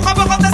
Bye.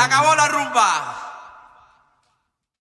Acabó la rumba.